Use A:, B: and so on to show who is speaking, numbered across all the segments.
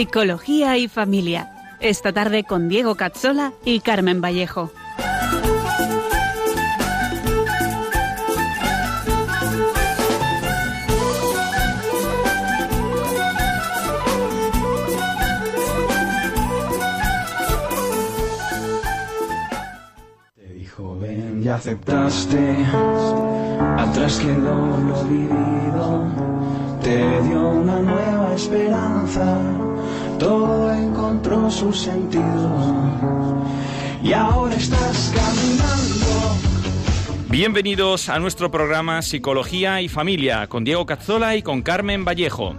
A: Psicología y familia. Esta tarde con Diego Cazzola y Carmen Vallejo.
B: Te dijo ven y aceptaste, atrás quedó lo vivido, te dio una nueva esperanza, todo encontró su sentido y ahora estás caminando.
C: Bienvenidos a nuestro programa Psicología y Familia con Diego Cazzola y con Carmen Vallejo.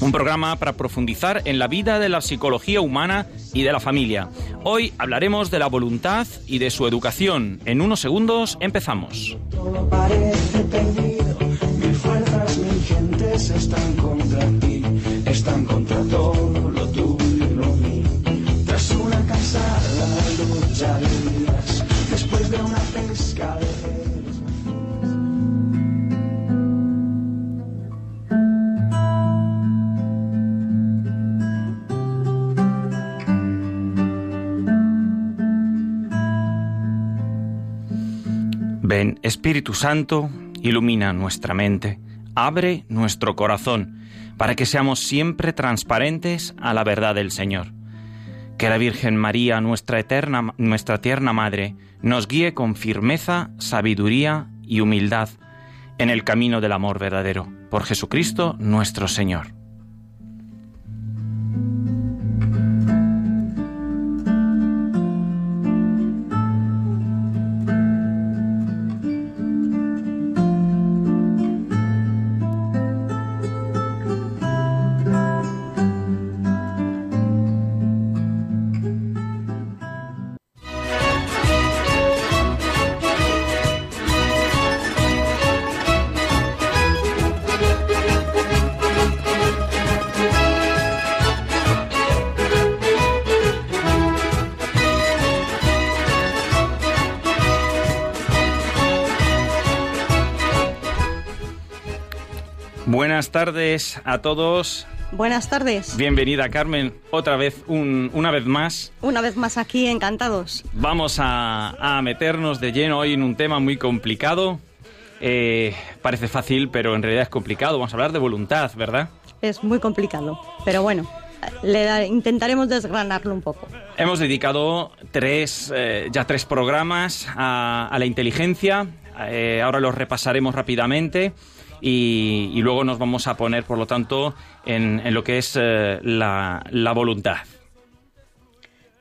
C: Un programa para profundizar en la vida de la psicología humana y de la familia. Hoy hablaremos de la voluntad y de su educación. En unos segundos empezamos.
B: Todo parece perdido, mil fuerzas, mil gentes están contra ti, están contra todo después de una.
C: Ven, Espíritu Santo, ilumina nuestra mente, abre nuestro corazón, para que seamos siempre transparentes a la verdad del Señor. Que la Virgen María, nuestra eterna, nuestra tierna Madre, nos guíe con firmeza, sabiduría y humildad en el camino del amor verdadero. Por Jesucristo nuestro Señor. Buenas tardes a todos.
D: Buenas tardes.
C: Bienvenida Carmen, otra vez, un- una vez más.
D: Una vez más aquí, encantados.
C: Vamos a, a meternos de lleno hoy en un tema muy complicado. Eh, parece fácil, pero en realidad es complicado. Vamos a hablar de voluntad, ¿verdad?
D: Es muy complicado, pero bueno, le da- intentaremos desgranarlo un poco.
C: Hemos dedicado tres, eh, ya tres programas a, a la inteligencia. Eh, ahora los repasaremos rápidamente y, y luego nos vamos a poner, por lo tanto, en, en lo que es eh, la, la voluntad.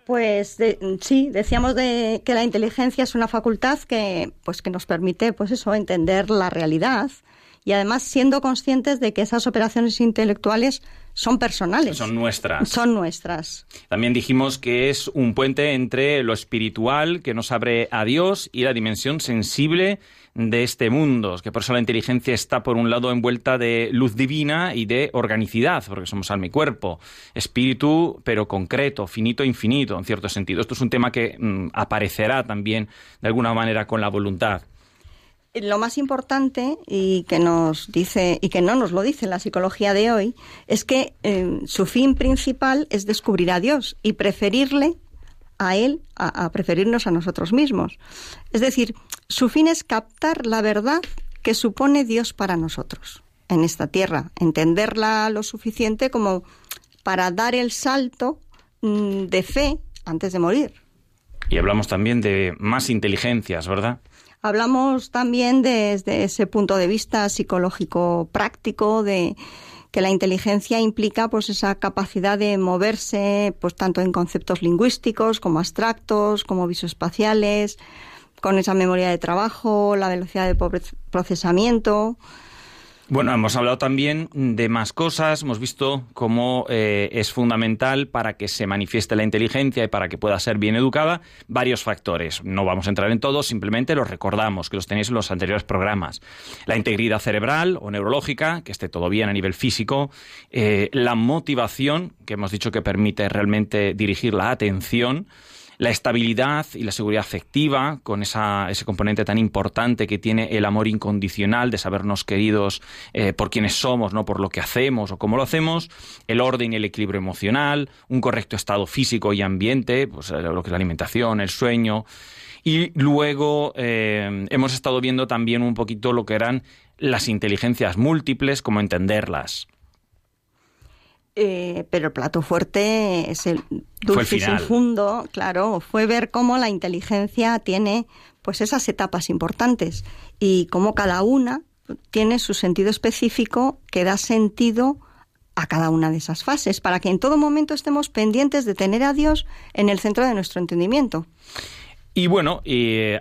D: Pues de- sí, decíamos de que la inteligencia es una facultad que, pues, que nos permite, pues eso, entender la realidad y además siendo conscientes de que esas operaciones intelectuales son personales.
C: Son nuestras.
D: Son nuestras.
C: También dijimos que es un puente entre lo espiritual que nos abre a Dios y la dimensión sensible de este mundo, que por eso la inteligencia está por un lado envuelta de luz divina y de organicidad, porque somos alma y cuerpo, espíritu pero concreto, finito e infinito en cierto sentido. Esto es un tema que mm, aparecerá también de alguna manera con la voluntad.
D: Lo más importante y que nos dice y que no nos lo dice la psicología de hoy es que eh, su fin principal es descubrir a Dios y preferirle a él a, a preferirnos a nosotros mismos. Es decir, su fin es captar la verdad que supone Dios para nosotros en esta tierra, entenderla lo suficiente como para dar el salto mm, de fe antes de morir.
C: Y hablamos también de más inteligencias, ¿verdad?
D: Hablamos también desde ese punto de vista psicológico práctico de que la inteligencia implica pues esa capacidad de moverse pues tanto en conceptos lingüísticos como abstractos, como visoespaciales, con esa memoria de trabajo, la velocidad de procesamiento.
C: Bueno, hemos hablado también de más cosas, hemos visto cómo eh, es fundamental para que se manifieste la inteligencia y para que pueda ser bien educada varios factores. No vamos a entrar en todos, simplemente los recordamos, que los tenéis en los anteriores programas. La integridad cerebral o neurológica, que esté todo bien a nivel físico, eh, la motivación, que hemos dicho que permite realmente dirigir la atención, la estabilidad y la seguridad afectiva, con esa, ese componente tan importante que tiene el amor incondicional de sabernos queridos eh, por quienes somos, no por lo que hacemos o cómo lo hacemos, el orden y el equilibrio emocional, un correcto estado físico y ambiente, pues eh, lo que es la alimentación, el sueño. Y luego eh, hemos estado viendo también un poquito lo que eran las inteligencias múltiples, cómo entenderlas.
D: Eh, pero el plato fuerte es el dulce y fundo, claro, fue ver cómo la inteligencia tiene pues esas etapas importantes y cómo cada una tiene su sentido específico que da sentido a cada una de esas fases, para que en todo momento estemos pendientes de tener a Dios en el centro de nuestro entendimiento.
C: Y bueno,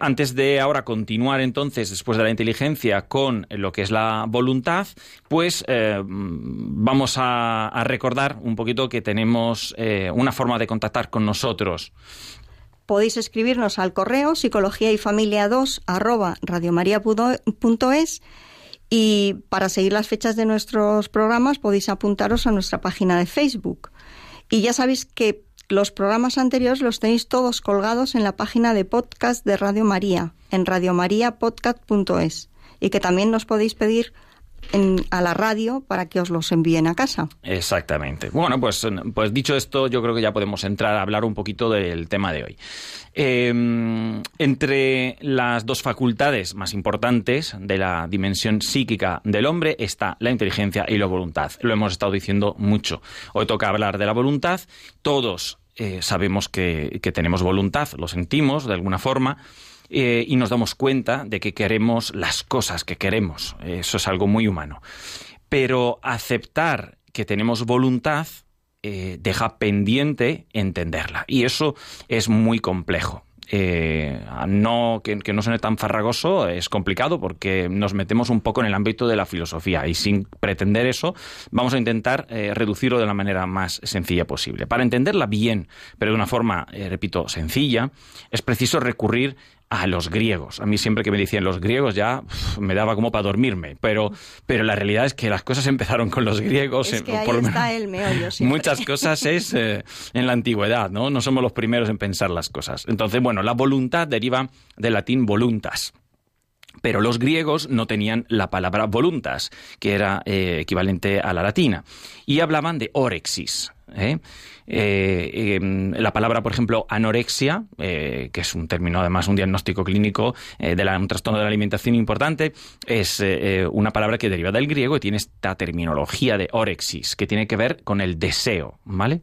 C: antes de ahora continuar entonces, después de la inteligencia, con lo que es la voluntad, pues eh, vamos a, recordar un poquito que tenemos eh, una forma de contactar con nosotros.
D: Podéis escribirnos al correo psicología y familia 2 arroba radiomaria.es y para seguir las fechas de nuestros programas podéis apuntaros a nuestra página de Facebook. Y ya sabéis que los programas anteriores los tenéis todos colgados en la página de podcast de Radio María, en radiomariapodcast.es, y que también nos podéis pedir a la radio para que os los envíen a casa.
C: Exactamente. Bueno, pues, pues dicho esto, yo creo que ya podemos entrar a hablar un poquito del tema de hoy. Em, entre las dos facultades más importantes de la dimensión psíquica del hombre está la inteligencia y la voluntad. Lo hemos estado diciendo mucho. Hoy toca hablar de la voluntad. Todos eh, sabemos que tenemos voluntad, lo sentimos de alguna forma. Eh, y nos damos cuenta de que queremos las cosas que queremos. Eso es algo muy humano. Pero aceptar que tenemos voluntad eh, deja pendiente entenderla. Y eso es muy complejo. Eh, no, que, no suene tan farragoso es complicado porque nos metemos un poco en el ámbito de la filosofía y sin pretender eso vamos a intentar reducirlo de la manera más sencilla posible. Para entenderla bien, pero de una forma, repito, sencilla, es preciso recurrir a los griegos. A mí siempre que me decían los griegos ya me daba como para dormirme, pero, pero la realidad es que las cosas empezaron con los griegos.
D: Es que ahí está el meollo
C: Muchas cosas es eh, en la antigüedad, ¿no? No somos los primeros en pensar las cosas. Entonces, bueno, la voluntad deriva del latín voluntas. Pero los griegos no tenían la palabra voluntas, que era eh, equivalente a la latina, y hablaban de orexis. ¿eh? Eh, em, la palabra, por ejemplo, anorexia, que es un término, además, un diagnóstico clínico de un trastorno de la alimentación importante, es una palabra que deriva del griego y tiene esta terminología de orexis, que tiene que ver con el deseo, ¿vale?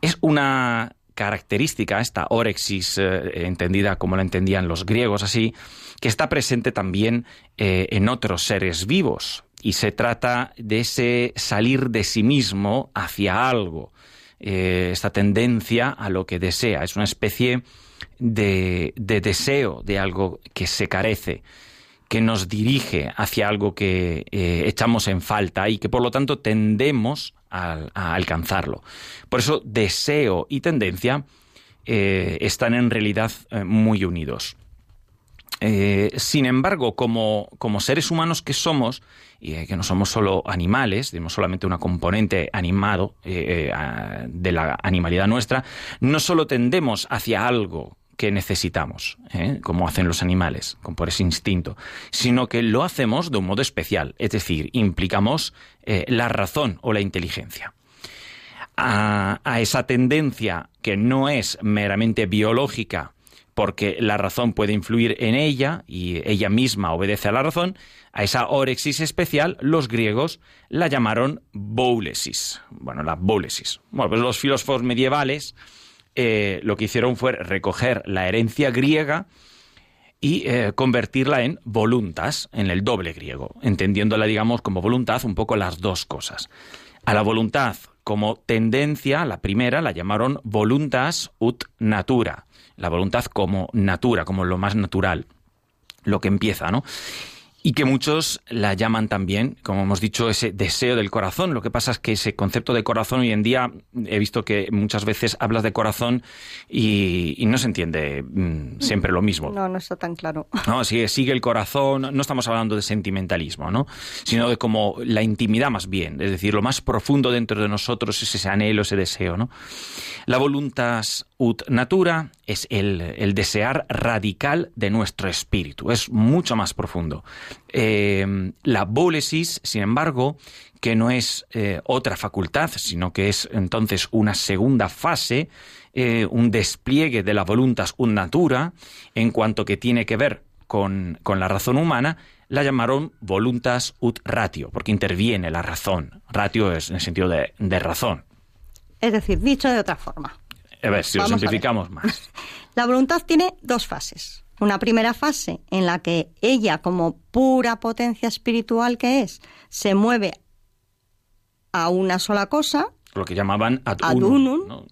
C: Es una característica, esta orexis, entendida como la entendían los griegos así, que está presente también eh, en otros seres vivos. Y se trata de ese salir de sí mismo hacia algo, eh, esta tendencia a lo que desea. Es una especie de, deseo de algo que se carece que nos dirige hacia algo que eh, echamos en falta y que por lo tanto tendemos a, alcanzarlo. Por eso deseo y tendencia están en realidad muy unidos. Eh, sin embargo, como, seres humanos que somos, y que no somos solo animales, tenemos solamente una componente animado eh, eh, de la animalidad nuestra, no solo tendemos hacia algo que necesitamos, como hacen los animales, por ese instinto, sino que lo hacemos de un modo especial, es decir, implicamos la razón o la inteligencia. a esa tendencia que no es meramente biológica, porque la razón puede influir en ella y ella misma obedece a la razón, a esa orexis especial los griegos la llamaron boulesis. Bueno, la boulesis. Bueno, pues los filósofos medievales eh, lo que hicieron fue recoger la herencia griega y eh, convertirla en voluntas, en el doble griego, entendiéndola, digamos, como voluntad un poco las dos cosas. A la voluntad como tendencia, la primera la llamaron voluntas ut natura, la voluntad como natura, como lo más natural, lo que empieza, ¿no? y que muchos la llaman también, como hemos dicho, ese deseo del corazón. Lo que pasa es que ese concepto de corazón hoy en día he visto que muchas veces hablas de corazón y, no se entiende mm, siempre lo mismo.
D: No, no está tan claro.
C: No, sigue, sigue el corazón, no estamos hablando de sentimentalismo, ¿no? Sino de como la intimidad más bien, es decir, lo más profundo dentro de nosotros es ese anhelo, ese deseo, ¿no? La voluntad ut natura es el, el desear radical de nuestro espíritu, es mucho más profundo. Eh, la bólesis, sin embargo, que no es eh, otra facultad, sino que es entonces una segunda fase, eh, un despliegue de la voluntas ut natura, en cuanto que tiene que ver con, con la razón humana, la llamaron voluntas ut ratio, porque interviene la razón. Ratio es en el sentido de, de razón.
D: Es decir, dicho de otra forma.
C: A ver, si lo
D: Vamos
C: simplificamos más.
D: La voluntad tiene dos fases. Una primera fase en la que ella, como pura potencia espiritual que es, se mueve a una sola cosa
C: Lo que llamaban ad,
D: Ad
C: unum,
D: unum.
C: ¿no?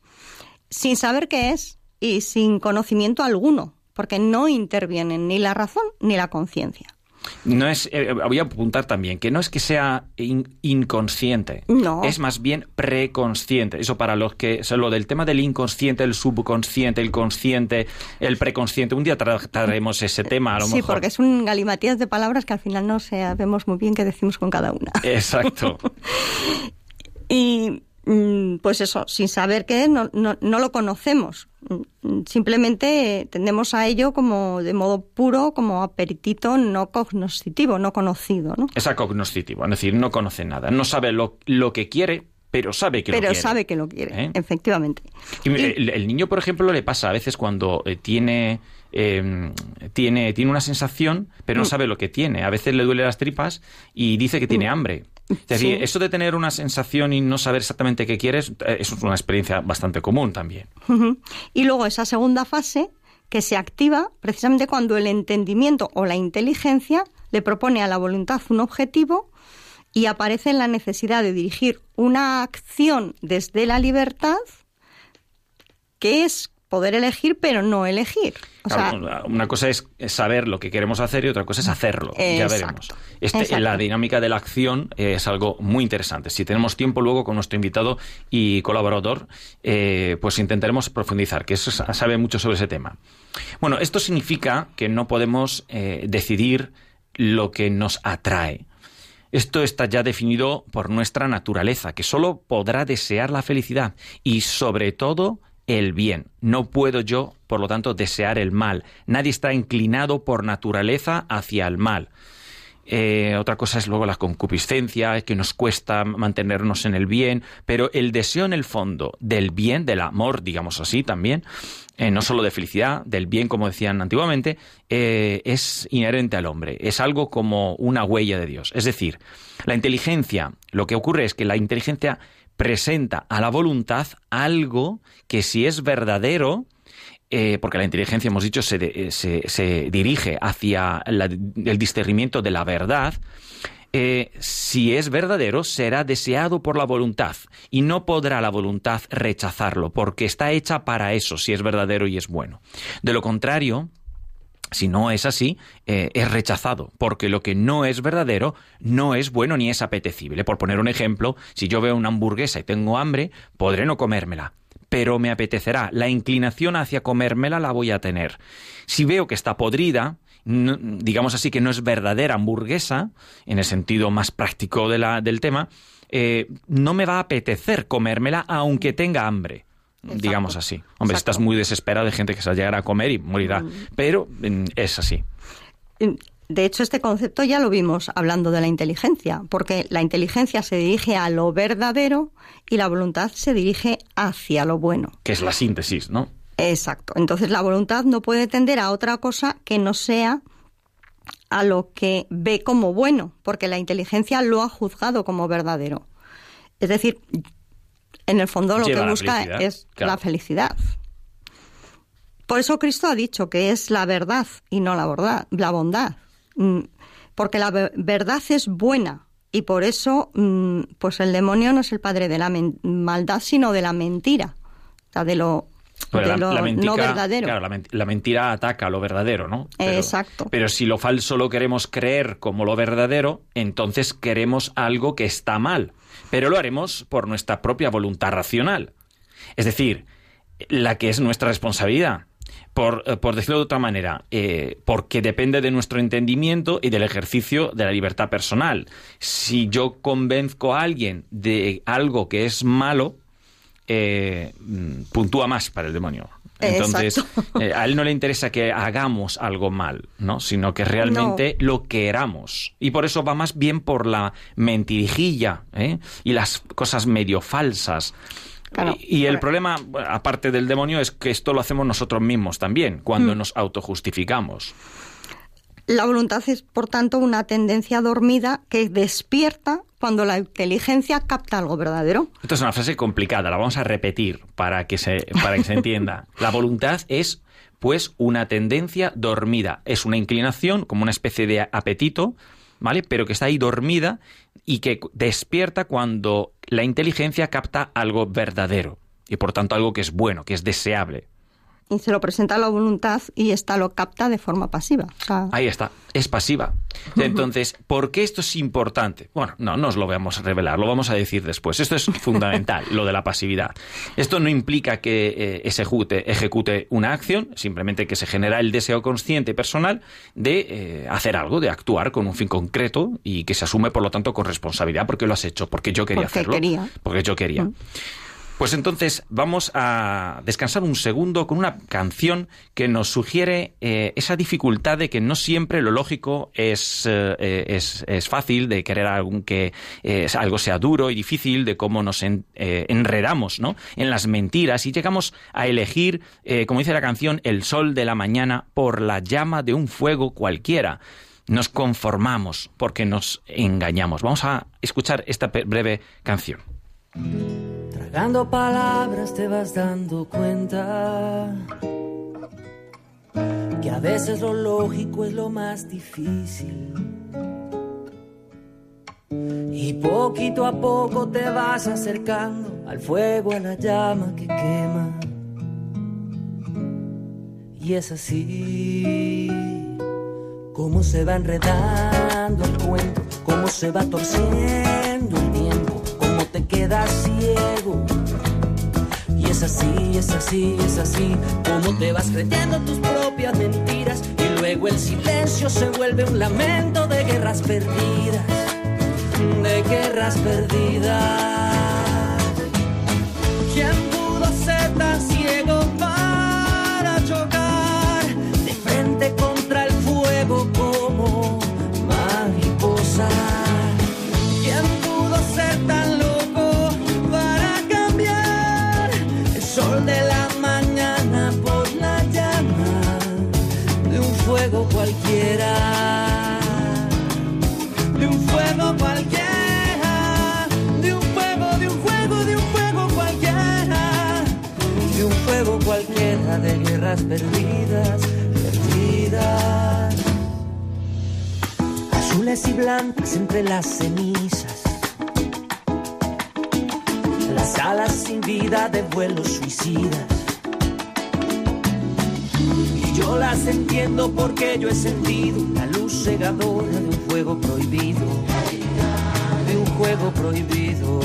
D: sin saber qué es y sin conocimiento alguno, porque no intervienen ni la razón ni la conciencia.
C: No es, eh, voy a apuntar también que no es que sea in- inconsciente,
D: No.
C: es más bien preconsciente. Eso para los que, o sea, lo del tema del inconsciente, el subconsciente, el consciente, el preconsciente. Un día trataremos ese tema, a lo
D: sí,
C: mejor.
D: porque es un galimatías de palabras que al final no sabemos muy bien qué decimos con cada una.
C: Exacto.
D: Y mm, pues eso, sin saber qué es, no, no, no lo conocemos. Mm, Simplemente tendemos a ello como de modo puro, como aperitito no cognoscitivo, no conocido, ¿no?
C: Es acognoscitivo, es decir, no conoce nada, no sabe lo, lo que quiere, pero sabe que lo
D: Pero
C: quiere.
D: sabe que lo quiere,
C: ¿Eh?
D: efectivamente.
C: Y el, el niño, por ejemplo, le pasa a veces cuando eh, tiene, eh, tiene, tiene una sensación, pero
D: Mm.
C: no sabe lo que tiene. A veces le duele las tripas y dice que tiene hambre. Es decir,
D: Sí.
C: eso de tener una sensación y no saber exactamente qué quieres, eh, es una experiencia bastante común también.
D: Y luego esa segunda fase que se activa precisamente cuando el entendimiento o la inteligencia le propone a la voluntad un objetivo y aparece en la necesidad de dirigir una acción desde la libertad que es poder elegir pero no elegir. O sea,
C: Claro, una cosa es saber lo que queremos hacer y otra cosa es hacerlo. ya veremos. Este, la dinámica de la acción eh, es algo muy interesante. Si tenemos tiempo luego con nuestro invitado y colaborador, eh, pues intentaremos profundizar, que eso sabe mucho sobre ese tema. Bueno, esto significa que no podemos eh, decidir lo que nos atrae. Esto está ya definido por nuestra naturaleza, que solo podrá desear la felicidad y sobre todo el bien. No puedo yo, por lo tanto, desear el mal. Nadie está inclinado por naturaleza hacia el mal. Eh, otra cosa es luego la concupiscencia, que nos cuesta mantenernos en el bien, pero el deseo en el fondo del bien, del amor, digamos así también, eh, no solo de felicidad, del bien, como decían antiguamente, eh, es inherente al hombre, es algo como una huella de Dios. Es decir, la inteligencia, lo que ocurre es que la inteligencia presenta a la voluntad algo que si es verdadero, eh, porque la inteligencia, hemos dicho, se, eh, se- dirige hacia el discernimiento de la verdad, eh, si es verdadero, será deseado por la voluntad y no podrá la voluntad rechazarlo, porque está hecha para eso, si es verdadero y es bueno. De lo contrario, si no es así, eh, es rechazado, porque lo que no es verdadero no es bueno ni es apetecible. Por poner un ejemplo, si yo veo una hamburguesa y tengo hambre, podré no comérmela, pero me apetecerá. La inclinación hacia comérmela la voy a tener. Si veo que está podrida, digamos así que no es verdadera hamburguesa, en el sentido más práctico del tema, eh, no me va a apetecer comérmela aunque tenga hambre.
D: Exacto.
C: Digamos así. Hombre,
D: Exacto.
C: estás muy desesperado de gente que se va a llegar a comer y morirá. Pero mm, es así.
D: De hecho, este concepto ya lo vimos hablando de la inteligencia, porque la inteligencia se dirige a lo verdadero y la voluntad se dirige hacia lo bueno.
C: Que es la síntesis, ¿no?
D: Exacto. Entonces la voluntad no puede tender a otra cosa que no sea a lo que ve como bueno, porque la inteligencia lo ha juzgado como verdadero. Es decir, en el fondo lo
C: Lleva
D: que
C: la
D: busca es
C: claro.
D: la felicidad. Por eso Cristo ha dicho que es la verdad y no la bondad. La bondad. Mm, Porque la ve- verdad es buena y por eso mm, pues el demonio no es el padre de la maldad, sino de la mentira, o sea, de lo, de lo no
C: mentica-
D: verdadero.
C: Claro, la, men- la mentira ataca lo verdadero, ¿no? Pero-
D: Exacto.
C: Pero si lo falso lo queremos creer como lo verdadero, entonces queremos algo que está mal. Pero lo haremos por nuestra propia voluntad racional. Es decir, la que es nuestra responsabilidad. Por, eh, por decirlo de otra manera, eh, porque depende de nuestro entendimiento y del ejercicio de la libertad personal. Si yo convenzco a alguien de algo que es malo, eh, mm, puntúa más para el demonio. Entonces, eh, a él no le interesa que hagamos algo mal, ¿no? Sino que realmente lo queramos. Y por eso va más bien por la mentirijilla ¿eh? y las cosas medio falsas.
D: Claro.
C: y, y el problema, aparte del demonio, es que esto lo hacemos nosotros mismos también,
D: Mm.
C: cuando nos autojustificamos.
D: La voluntad es, por tanto, una tendencia dormida que despierta cuando la inteligencia capta algo verdadero.
C: Esto es una frase complicada, la vamos a repetir para que se, para que se entienda. La voluntad es, pues, una tendencia dormida. Es una inclinación, como una especie de apetito, ¿vale? Pero que está ahí dormida y que despierta cuando la inteligencia capta algo verdadero. Y por tanto algo que es bueno, que es deseable.
D: Y se lo presenta a la voluntad y esta lo capta de forma pasiva. O sea,
C: Ahí está, es pasiva. Entonces, ¿por qué esto es importante? Bueno, no, no os lo vamos a revelar, lo vamos a decir después. Esto es fundamental, lo de la pasividad. Esto no implica que eh, ejecute, ejecute una acción, simplemente que se genera el deseo consciente y personal de eh, hacer algo, de actuar con un fin concreto y que se asume, por lo tanto, con responsabilidad porque lo has hecho, porque yo quería
D: Porque
C: hacerlo.
D: quería.
C: Porque yo quería.
D: Mm.
C: Pues entonces vamos a descansar un segundo con una canción que nos sugiere eh, esa dificultad de que no siempre lo lógico es, eh, es, es fácil, de querer algún que eh, algo sea duro y difícil, de cómo nos en- enredamos ¿no? en las mentiras y llegamos a elegir, como dice la canción, el sol de la mañana por la llama de un fuego cualquiera. Nos conformamos porque nos engañamos. Vamos a escuchar esta breve canción.
E: Tragando palabras te vas dando cuenta que a veces lo lógico es lo más difícil. Y poquito a poco te vas acercando al fuego, a la llama que quema. Y es así cómo se va enredando el cuento, cómo se va torciendo así, es así, es así, como te vas creyendo tus propias mentiras y luego el silencio se vuelve un lamento de guerras perdidas, de guerras perdidas. ¿Quién De un fuego cualquiera, de un fuego, de un fuego, de un fuego cualquiera, de un fuego cualquiera de guerras perdidas, perdidas. Azules y blancas entre las cenizas, las alas sin vida de vuelos suicidas. Entiendo porque yo he sentido la luz cegadora de un fuego prohibido, de un juego prohibido.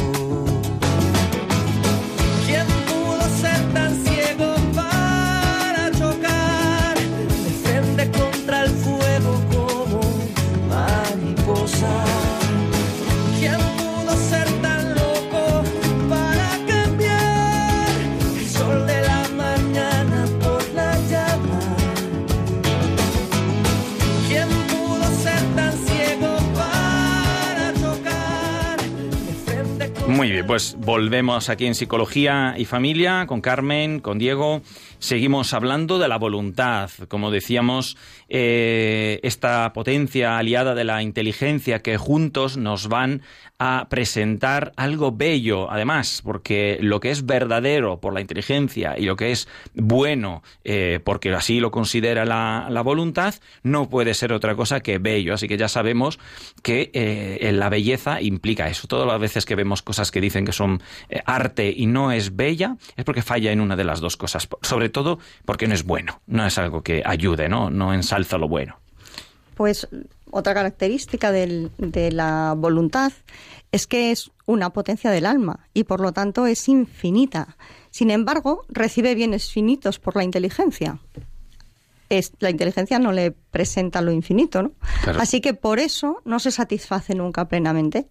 C: Muy bien, pues volvemos aquí en Psicología y Familia con Carmen, con Diego. Seguimos hablando de la voluntad. Como decíamos, eh, esta potencia aliada de la inteligencia que juntos nos van a presentar algo bello, además, porque lo que es verdadero por la inteligencia y lo que es bueno eh, porque así lo considera la, la voluntad, no puede ser otra cosa que bello. Así que ya sabemos que eh, la belleza implica eso. Todas las veces que vemos cosas que dicen que son eh, arte y no es bella, es porque falla en una de las dos cosas. Sobre todo porque no es bueno, no es algo que ayude, no, no ensalza lo bueno.
D: Pues otra característica del- de la voluntad es que es una potencia del alma y por lo tanto es infinita. Sin embargo, recibe bienes finitos por la inteligencia. Es, la inteligencia no le presenta lo infinito, ¿no?
C: Claro.
D: Así que por eso no se satisface nunca plenamente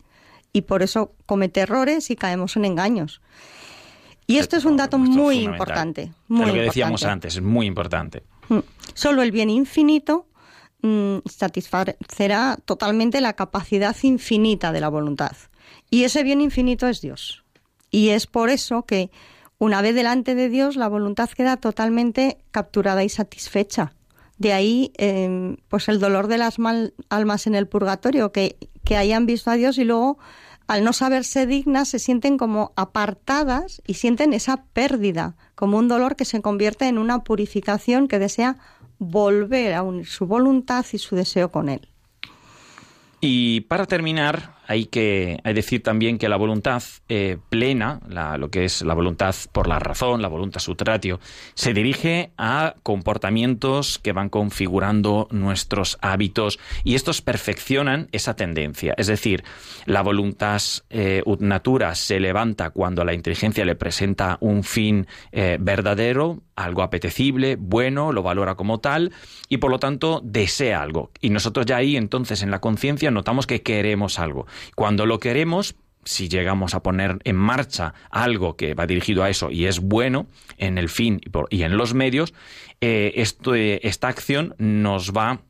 D: y por eso comete errores y caemos en engaños. Y esto es un dato
C: es
D: muy importante. Muy
C: lo que decíamos
D: importante.
C: antes, es muy importante.
D: Mm. Solo el bien infinito mm, satisfacerá totalmente la capacidad infinita de la voluntad. Y ese bien infinito es Dios. Y es por eso que una vez delante de Dios la voluntad queda totalmente capturada y satisfecha. De ahí eh, pues el dolor de las mal- almas en el purgatorio, que, que hayan visto a Dios y luego al no saberse dignas se sienten como apartadas y sienten esa pérdida, como un dolor que se convierte en una purificación que desea volver a unir su voluntad y su deseo con Él.
C: Y para terminar, hay que decir también que la voluntad eh, plena, lo que es la voluntad por la razón, la voluntad sutratio, se dirige a comportamientos que van configurando nuestros hábitos y estos perfeccionan esa tendencia. Es decir, la voluntad eh, ut natura se levanta cuando la inteligencia le presenta un fin eh, verdadero, algo apetecible, bueno, lo valora como tal y por lo tanto desea algo. Y nosotros ya ahí entonces en la conciencia notamos que queremos algo. Cuando lo queremos, si llegamos a poner en marcha algo que va dirigido a eso y es bueno en el fin y, en los medios, eh, eh, esta acción nos va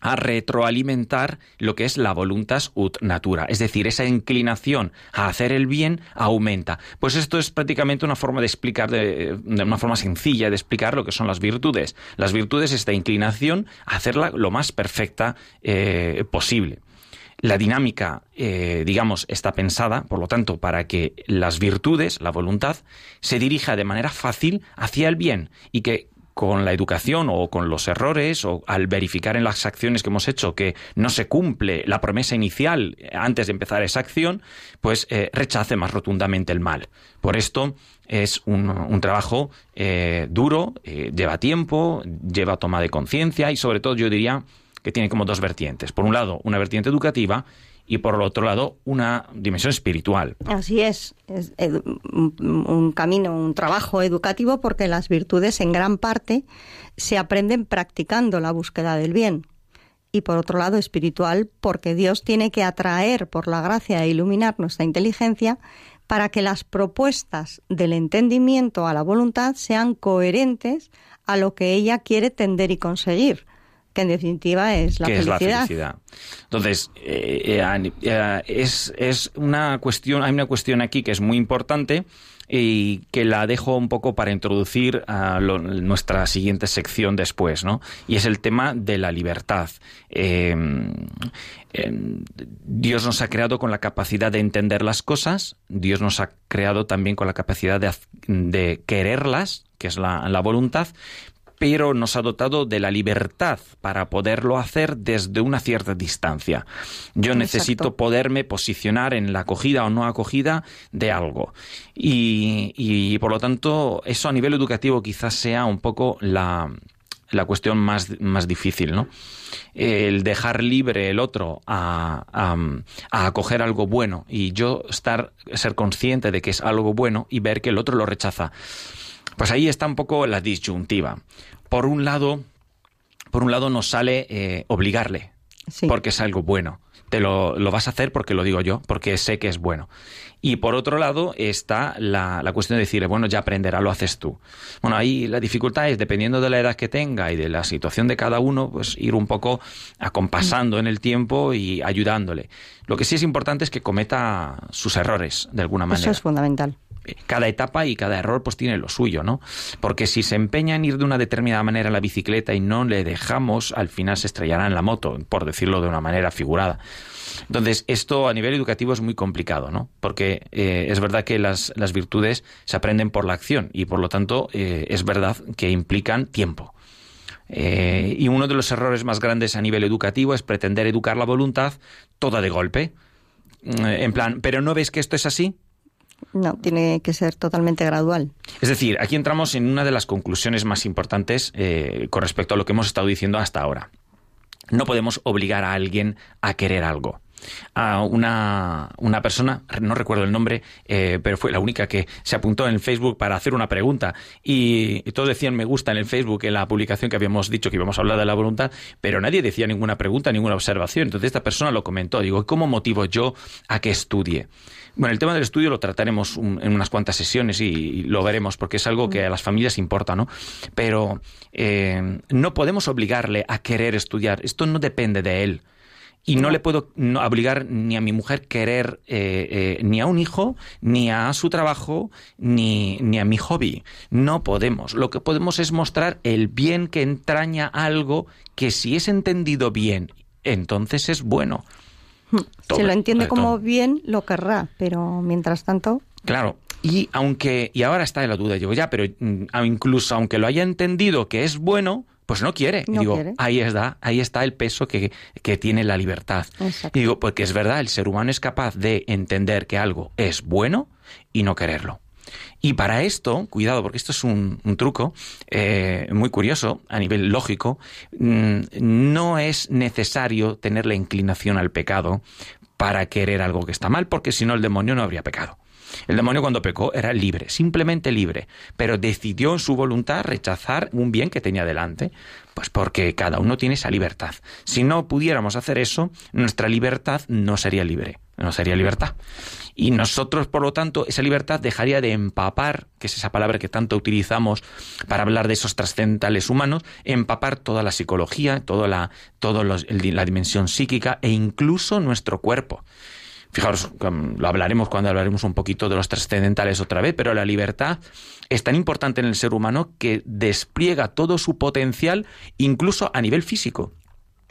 C: a retroalimentar lo que es la voluntas ut natura, es decir, esa inclinación a hacer el bien aumenta. Pues esto es prácticamente una forma de explicar, de, de una forma sencilla de explicar lo que son las virtudes. Las virtudes es esta inclinación a hacerla lo más perfecta eh, posible. La dinámica, eh, digamos, está pensada, por lo tanto, para que las virtudes, la voluntad, se dirija de manera fácil hacia el bien y que con la educación o con los errores o al verificar en las acciones que hemos hecho que no se cumple la promesa inicial antes de empezar esa acción, pues eh, rechace más rotundamente el mal. Por esto es un, trabajo eh, duro, lleva tiempo, lleva toma de conciencia y sobre todo yo diría que tiene como dos vertientes. Por un lado, una vertiente educativa y por el otro lado, una dimensión espiritual.
D: Así es, es un, un camino, un trabajo educativo porque las virtudes en gran parte se aprenden practicando la búsqueda del bien. Y por otro lado, espiritual porque Dios tiene que atraer por la gracia e iluminar nuestra inteligencia para que las propuestas del entendimiento a la voluntad sean coherentes a lo que ella quiere tender y conseguir, que en definitiva es la
C: que
D: felicidad.
C: es la felicidad. Entonces, eh, eh, eh, es, es una cuestión, hay una cuestión aquí que es muy importante y que la dejo un poco para introducir a lo- nuestra siguiente sección después, ¿no? Y es el tema de la libertad. Eh, eh, Dios nos ha creado con la capacidad de entender las cosas, Dios nos ha creado también con la capacidad de, de quererlas, que es la, la voluntad, pero nos ha dotado de la libertad para poderlo hacer desde una cierta distancia. Yo
D: Exacto.
C: necesito poderme posicionar en la acogida o no acogida de algo. Y, y, por lo tanto, eso a nivel educativo quizás sea un poco la, la cuestión más, más difícil, ¿no? El dejar libre el otro a, a, a acoger algo bueno y yo estar, ser consciente de que es algo bueno y ver que el otro lo rechaza. Pues ahí está un poco la disyuntiva. Por un lado, por un lado nos sale eh, obligarle,
D: Sí.
C: porque es algo bueno. Te lo, lo vas a hacer porque lo digo yo, porque sé que es bueno. Y por otro lado está la, la cuestión de decir, bueno, ya aprenderá, lo haces tú. Bueno, ahí la dificultad es, dependiendo de la edad que tenga y de la situación de cada uno, pues ir un poco acompasando en el tiempo y ayudándole. Lo que sí es importante es que cometa sus errores, de alguna manera
D: Eso es fundamental.
C: Cada etapa y cada error pues tiene lo suyo, ¿no? Porque si se empeña en ir de una determinada manera en la bicicleta y no le dejamos, al final se estrellará en la moto, por decirlo de una manera figurada. Entonces, esto a nivel educativo es muy complicado, ¿no? Porque eh, es verdad que las, las virtudes se aprenden por la acción y por lo tanto eh, es verdad que implican tiempo. Eh, y uno de los errores más grandes a nivel educativo es pretender educar la voluntad toda de golpe. Mm, En plan, ¿pero no ves que esto es así?
D: No, tiene que ser totalmente gradual.
C: Es decir, aquí entramos en una de las conclusiones más importantes eh, con respecto a lo que hemos estado diciendo hasta ahora. No podemos obligar a alguien a querer algo. a una, una persona, no recuerdo el nombre, eh, pero fue la única que se apuntó en Facebook para hacer una pregunta y, todos decían me gusta en el Facebook en la publicación que habíamos dicho que íbamos a hablar de la voluntad, pero nadie decía ninguna pregunta, ninguna observación. Entonces esta persona lo comentó. Digo, ¿cómo motivo yo a que estudie? Bueno, el tema del estudio lo trataremos un- en unas cuantas sesiones y, y lo veremos porque es algo que a las familias importa, ¿no? Pero eh, no podemos obligarle a querer estudiar. Esto no depende de él. Y no, le puedo no obligar ni a mi mujer querer eh, eh, ni a un hijo, ni a su trabajo, ni, ni a mi hobby. No podemos. Lo que podemos es mostrar el bien que entraña algo que si es entendido bien, entonces es bueno.
D: Si
C: Todo,
D: lo entiende
C: todo.
D: como bien, lo querrá, pero mientras tanto,
C: Claro. Y aunque, y ahora está en la duda, digo, ya, pero mm, incluso aunque lo haya entendido que es bueno, pues no quiere. Y digo,
D: quiere.
C: ahí está, ahí está el peso que, que tiene la libertad.
D: Exacto.
C: Y digo, porque es verdad, el ser humano es capaz de entender que algo es bueno y no quererlo. Y para esto, cuidado, porque esto es un, truco eh, muy curioso a nivel lógico, mm, no es necesario tener la inclinación al pecado para querer algo que está mal, porque si no el demonio no habría pecado. El demonio cuando pecó era libre, simplemente libre, pero decidió en su voluntad rechazar un bien que tenía delante, pues porque cada uno tiene esa libertad. Si no pudiéramos hacer eso, nuestra libertad no sería libre, no sería libertad. Y nosotros, por lo tanto, esa libertad dejaría de empapar, que es esa palabra que tanto utilizamos para hablar de esos trascendentales humanos, empapar toda la psicología, toda la, todo la dimensión psíquica e incluso nuestro cuerpo. Fijaros, lo hablaremos cuando hablaremos un poquito de los trascendentales otra vez, pero la libertad es tan importante en el ser humano que despliega todo su potencial incluso a nivel físico.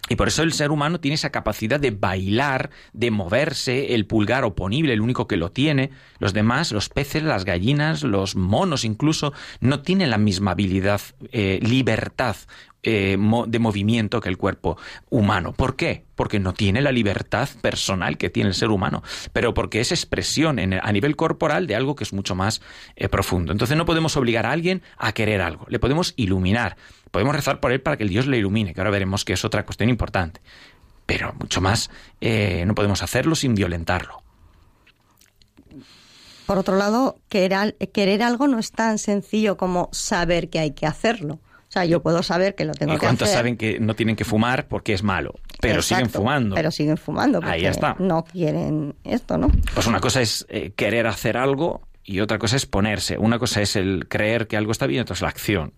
C: Y por eso el ser humano tiene esa capacidad de bailar, de moverse, el pulgar oponible, el único que lo tiene. Los demás, los peces, las gallinas, los monos incluso, no tienen la misma habilidad, eh, libertad eh, de movimiento que el cuerpo humano. ¿Por qué? Porque no tiene la libertad personal que tiene el ser humano, pero porque es expresión a nivel corporal de algo que es mucho más eh, profundo. Entonces no podemos obligar a alguien a querer algo, le podemos iluminar, podemos rezar por él para que el Dios le ilumine, que ahora veremos que es otra cuestión importante. Pero mucho más, eh, no podemos hacerlo sin violentarlo.
D: por otro lado, querer algo no es tan sencillo como saber que hay que hacerlo. O sea, yo puedo saber que lo tengo
C: ¿Y
D: que
C: cuántos
D: hacer.
C: saben que no tienen que fumar porque es malo? Pero siguen fumando.
D: Pero siguen fumando.
C: Ahí
D: porque
C: está.
D: No quieren esto, ¿no?
C: Pues una cosa es eh, querer hacer algo y otra cosa es ponerse. Una cosa es el creer que algo está bien, otra es la acción.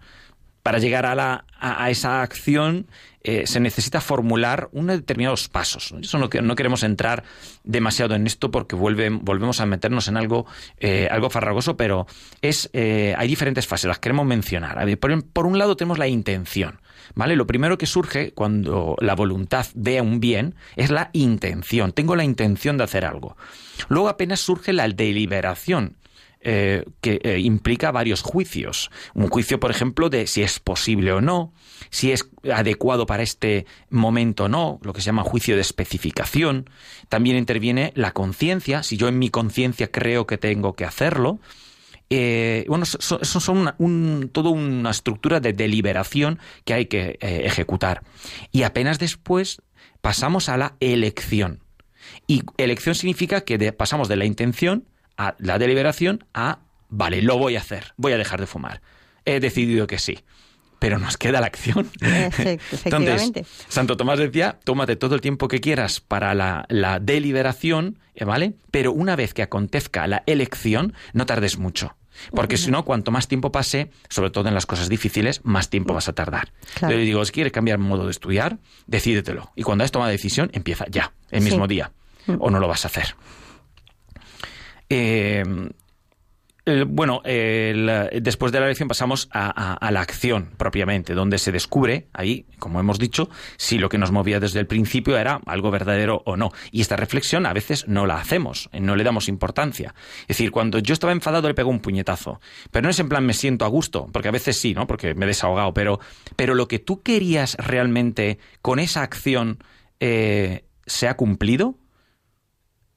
C: Para llegar a, la, a, esa acción eh, se necesita formular unos determinados pasos. Eso no, no queremos entrar demasiado en esto porque vuelve- volvemos a meternos en algo, eh, algo farragoso, pero es, eh, hay diferentes fases, las queremos mencionar. Por un lado tenemos la intención. ¿Vale? Lo primero que surge cuando la voluntad ve un bien es la intención. Tengo la intención de hacer algo. Luego apenas surge la deliberación. Eh, que eh, implica varios juicios. Un juicio, por ejemplo, de si es posible o no, si es adecuado para este momento o no, lo que se llama juicio de especificación. También interviene la conciencia, si yo en mi conciencia creo que tengo que hacerlo. Eh, bueno, eso so- eso son una, un- toda una estructura de deliberación que hay que ejecutar. Y apenas después pasamos a la elección. Y elección significa que pasamos de la intención a la deliberación a, vale, lo voy a hacer, voy a dejar de fumar. He decidido que sí. Pero nos queda la acción. Entonces, Santo Tomás decía, tómate todo el tiempo que quieras para la, la deliberación, eh, ¿vale? Pero una vez que acontezca la elección, no tardes mucho. Porque si no, cuanto más tiempo pase, sobre todo en las cosas difíciles, más tiempo vas a tardar.
D: Claro.
C: Yo le digo, si quieres cambiar modo de estudiar, decídetelo. Y cuando has tomado decisión, empieza ya, el
D: Sí.
C: mismo día. O no lo vas a hacer. Eh, eh, bueno, el- después de la elección pasamos a, la acción propiamente, donde se descubre, ahí, como hemos dicho, si lo que nos movía desde el principio era algo verdadero o no. Y esta reflexión a veces no la hacemos, eh, no le damos importancia. Es decir, cuando yo estaba enfadado le pego un puñetazo, pero no es en plan me siento a gusto, porque a veces sí, ¿no? Porque me he desahogado, pero, pero lo que tú querías realmente con esa acción eh, se ha cumplido.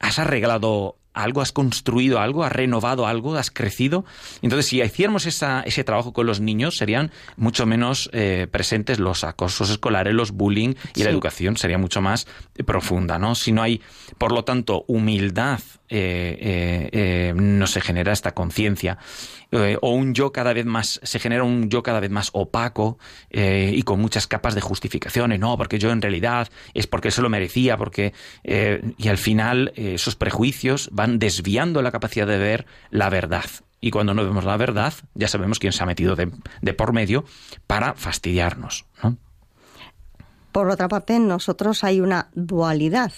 C: ¿Has arreglado algo, has construido algo, has renovado algo, has crecido. Entonces, si hiciéramos esa, ese trabajo con los niños, serían mucho menos eh, presentes los acosos escolares, los bullying y la educación sería mucho más eh, profunda, ¿no? Si no hay, por lo tanto, humildad, eh, eh, eh, no se genera esta conciencia. O un yo cada vez más, se genera un yo cada vez más opaco y con muchas capas de justificaciones, no, porque yo en realidad es porque se lo merecía, porque... y al final esos prejuicios van desviando la capacidad de ver la verdad. Y cuando no vemos la verdad, ya sabemos quién se ha metido de, de por medio para fastidiarnos. ¿no?
D: Por otra parte, en nosotros hay una dualidad.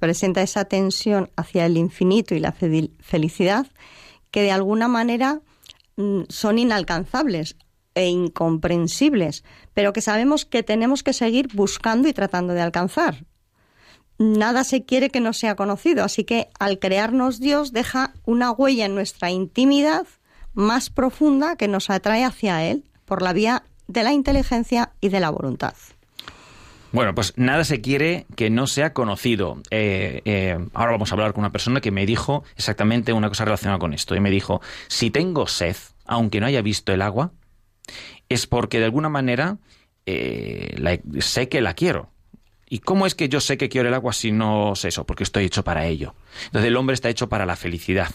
D: Presenta esa tensión hacia el infinito y la fe- felicidad que de alguna manera mm, son inalcanzables e incomprensibles, pero que sabemos que tenemos que seguir buscando y tratando de alcanzar. Nada se quiere que no sea conocido, así que al crearnos Dios deja una huella en nuestra intimidad más profunda que nos atrae hacia Él por la vía de la inteligencia y de la voluntad.
C: Bueno, pues nada se quiere que no sea conocido. Eh, eh, ahora vamos a hablar con una persona que me dijo exactamente una cosa relacionada con esto. Y me dijo, si tengo sed, aunque no haya visto el agua, es porque de alguna manera eh, la- sé que la quiero. ¿Y cómo es que yo sé que quiero el agua si no sé eso? Porque estoy hecho para ello. Entonces el hombre está hecho para la felicidad.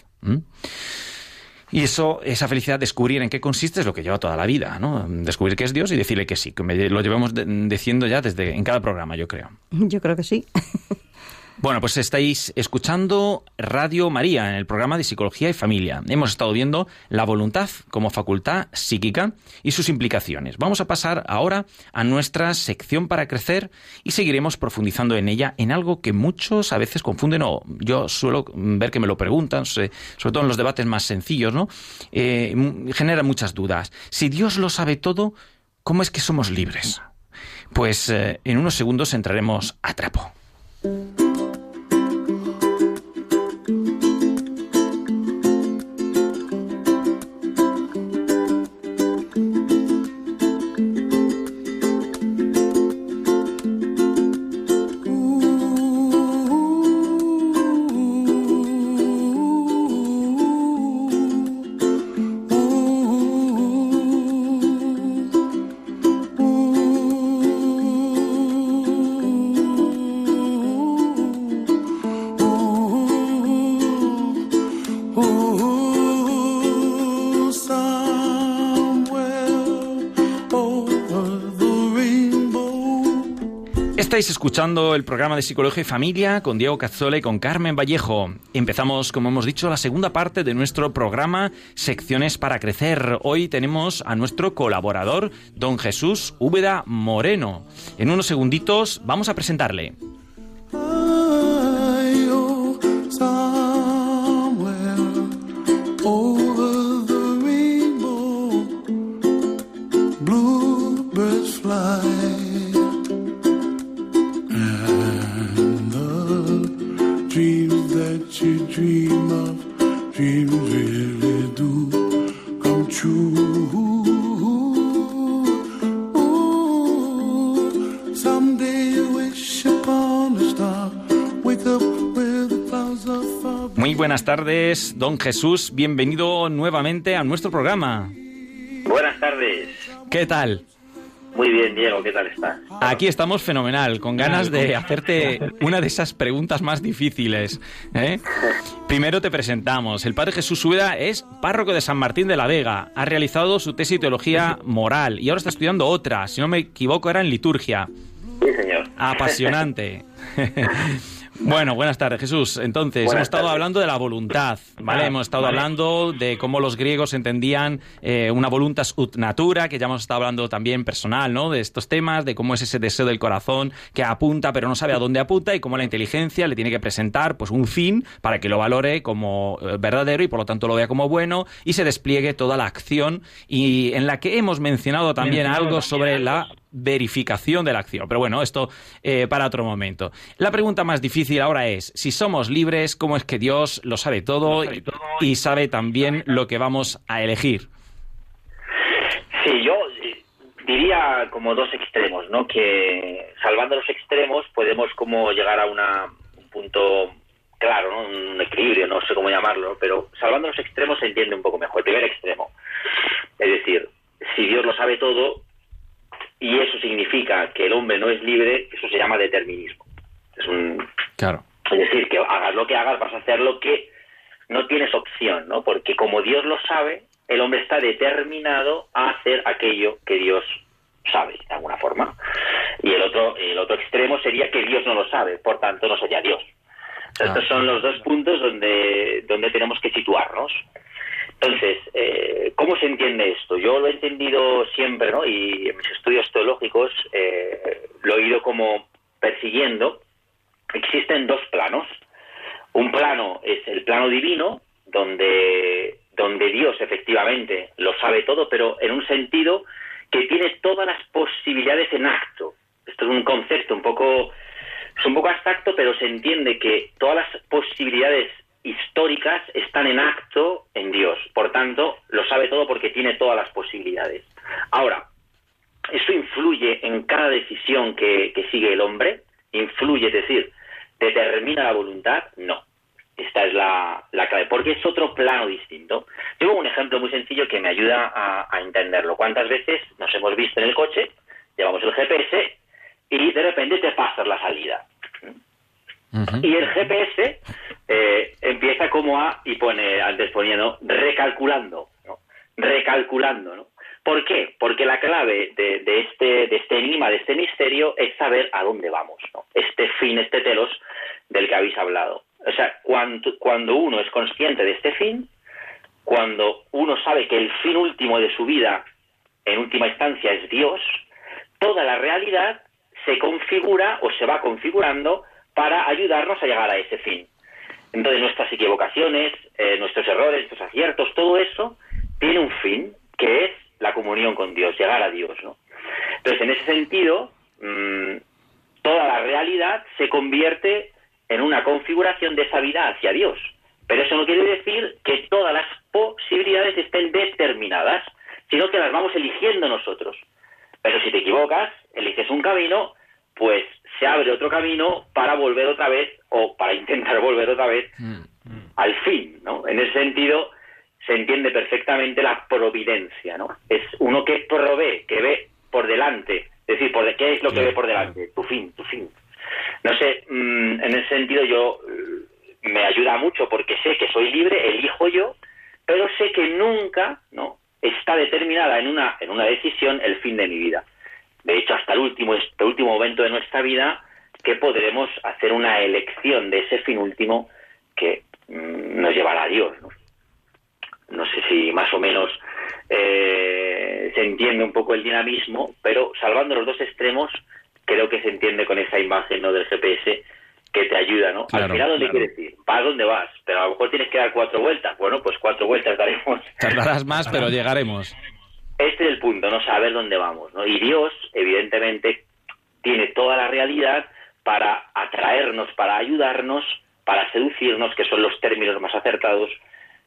C: Y eso, esa felicidad, descubrir en qué consiste es lo que lleva toda la vida, ¿no? Descubrir que es Dios y decirle que sí, que me- lo llevamos diciendo ya desde en cada programa, yo creo.
D: Yo creo que sí.
C: Bueno, pues estáis escuchando Radio María en el programa de Psicología y Familia. Hemos estado viendo la voluntad como facultad psíquica y sus implicaciones. Vamos a pasar ahora a nuestra sección para crecer y seguiremos profundizando en ella en algo que muchos a veces confunden o yo suelo ver que me lo preguntan, sobre todo en los debates más sencillos, ¿no? Eh, genera muchas dudas. Si Dios lo sabe todo, ¿cómo es que somos libres? Pues eh, en unos segundos entraremos a trapo. Estáis escuchando el programa de Psicología y Familia con Diego Cazzola y con Carmen Vallejo. Empezamos, como hemos dicho, la segunda parte de nuestro programa Secciones para Crecer. Hoy tenemos a nuestro colaborador, don Jesús Úbeda Moreno. En unos segunditos vamos a presentarle. Buenas tardes, don Jesús. Bienvenido nuevamente a nuestro programa.
F: Buenas tardes.
C: ¿Qué tal?
F: Muy bien, Diego, ¿qué tal estás?
C: Aquí estamos fenomenal, con ganas de hacerte una de esas preguntas más difíciles. ¿eh? Primero te presentamos. El padre Jesús Úbeda es párroco de San Martín de la Vega. Ha realizado su tesis de teología moral y ahora está estudiando otra. Si no me equivoco, era en liturgia.
F: Sí, señor.
C: Apasionante. Bueno, buenas tardes, Jesús. Entonces,
F: Buenas
C: hemos estado
F: tardes.
C: hablando de la voluntad, ¿vale?
F: Ah,
C: hemos estado
F: vale.
C: hablando de cómo los griegos entendían eh, una voluntas ut natura, que ya hemos estado hablando también personal, ¿no? De estos temas, de cómo es ese deseo del corazón que apunta pero no sabe a dónde apunta y cómo la inteligencia le tiene que presentar pues un fin para que lo valore como eh, verdadero y por lo tanto lo vea como bueno y se despliegue toda la acción y en la que hemos mencionado también algo sobre la verificación de la acción. Pero bueno, esto eh, para otro momento. La pregunta más difícil ahora es, si somos libres, ¿cómo es que Dios lo sabe todo y, y sabe también lo que vamos a elegir?
F: Sí, yo eh, diría como dos extremos, ¿no? Que salvando los extremos podemos como llegar a una, un punto claro, ¿no? un equilibrio, no sé cómo llamarlo, pero salvando los extremos se entiende un poco mejor. El primer extremo, es decir, si Dios lo sabe todo y eso significa que el hombre no es libre, eso se llama determinismo. Es un,
C: Claro.
F: es decir, que hagas lo que hagas, vas a hacer lo que no tienes opción, ¿no? Porque como Dios lo sabe, el hombre está determinado a hacer aquello que Dios sabe, de alguna forma. Y el otro, el otro extremo sería que Dios no lo sabe, por tanto no sería Dios.
C: Ah.
F: estos son los dos puntos donde, donde tenemos que situarnos. Entonces, eh, ¿cómo se entiende esto? Yo lo he entendido siempre, ¿no? Y en mis estudios teológicos eh, lo he ido como persiguiendo. Existen dos planos. Un plano es el plano divino, donde, donde Dios efectivamente lo sabe todo, pero en un sentido que tiene todas las posibilidades en acto. Esto es un concepto un poco, es un poco abstracto, pero se entiende que todas las posibilidades históricas están en acto en Dios. Por tanto, lo sabe todo porque tiene todas las posibilidades. Ahora, ¿eso influye en cada decisión que, sigue el hombre? ¿Influye, es decir, determina la voluntad? No. Esta es la, la clave, porque es otro plano distinto. Tengo un ejemplo muy sencillo que me ayuda a, a entenderlo. ¿Cuántas veces nos hemos visto en el coche, llevamos el GPS y de repente te pasas la salida? Y el GPS eh, empieza como a, y pone, antes recalculando, ¿no? Recalculando, ¿no? ¿Por qué? Porque la clave de, de este, de este enigma, de este misterio, es saber a dónde vamos, ¿no? Este fin, este telos del que habéis hablado. O sea, cuando, cuando uno es consciente de este fin, cuando uno sabe que el fin último de su vida, en última instancia, es Dios, toda la realidad se configura o se va configurando para ayudarnos a llegar a ese fin. Entonces nuestras equivocaciones, eh, nuestros errores, nuestros aciertos, todo eso tiene un fin, que es la comunión con Dios, llegar a Dios, ¿no? Entonces, en ese sentido, mm, toda la realidad se convierte en una configuración de esa vida hacia Dios. Pero eso no quiere decir que todas las posibilidades estén determinadas, sino que las vamos eligiendo nosotros. Pero si te equivocas, eliges un camino, pues se abre otro camino para volver otra vez o para intentar volver otra vez al fin, ¿no? En ese sentido se entiende perfectamente la providencia, ¿no? Es uno que provee, que ve por delante, es decir, por de- ¿qué es lo que ve por delante? Tu fin, tu fin. No sé, mm, en ese sentido yo eh, me ayuda mucho porque sé que soy libre, elijo yo, pero sé que nunca, ¿no? Está determinada en una en una decisión el fin de mi vida. De hecho, hasta el último este último momento de nuestra vida que podremos hacer una elección de ese fin último que mm, nos llevará a Dios, ¿no? no sé si más o menos eh, se entiende un poco el dinamismo, pero salvando los dos extremos, creo que se entiende con esa imagen ¿no? del GPS que te ayuda, ¿no?
C: Claro,
F: Al final, ¿dónde
C: claro.
F: quieres ir? ¿Vas dónde vas? Pero a lo mejor tienes que dar cuatro vueltas. Bueno, pues cuatro vueltas daremos.
C: Tardarás más, pero llegaremos.
F: Este es el punto, no saber dónde vamos, ¿no? Y Dios, evidentemente, tiene toda la realidad para atraernos, para ayudarnos, para seducirnos, que son los términos más acertados.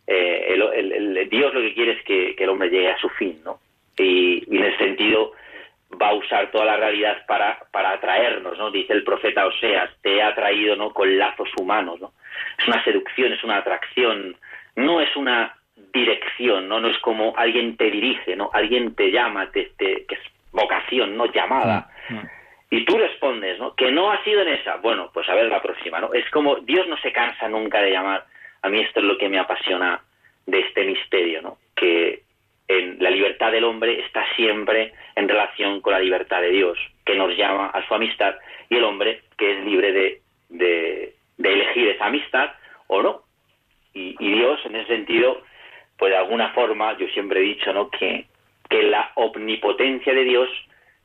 F: Eh, el, el- el- Dios lo que quiere es que, el hombre llegue a su fin, ¿no? Y, en ese sentido va a usar toda la realidad para, para atraernos, ¿no? Dice el profeta Oseas, te he atraído, ¿no? Con lazos humanos, ¿no? Es una seducción, es una atracción, no es una dirección, ¿no? No es como alguien te dirige, ¿no? Alguien te llama, te, te- que es vocación, ¿no? Llamada. Y tú respondes, ¿no? Que no ha sido en esa. Bueno, pues a ver la próxima, ¿no? Es como Dios no se cansa nunca de llamar. A mí esto es lo que me apasiona de este misterio, ¿no? Que en la libertad del hombre está siempre en relación con la libertad de Dios, que nos llama a su amistad, y el hombre que es libre de, de, de elegir esa amistad o no. Y, y Dios, en ese sentido, pues de alguna forma, yo siempre he dicho, ¿no? Que, que la omnipotencia de Dios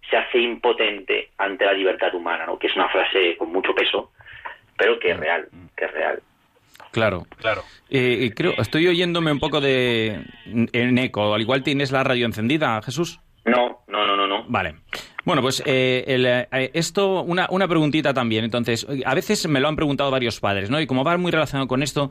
F: se hace impotente ante la libertad humana, ¿no? Que es una frase con mucho peso, pero que es real, que es real.
C: Claro. Claro. Eh, creo, estoy oyéndome un poco de en eco. Al igual tienes la radio encendida, Jesús.
F: No, no, no, no, no.
C: Vale. Bueno, pues eh, el, eh, esto, una, una preguntita también. Entonces, a veces me lo han preguntado varios padres, ¿no? Y como va muy relacionado con esto,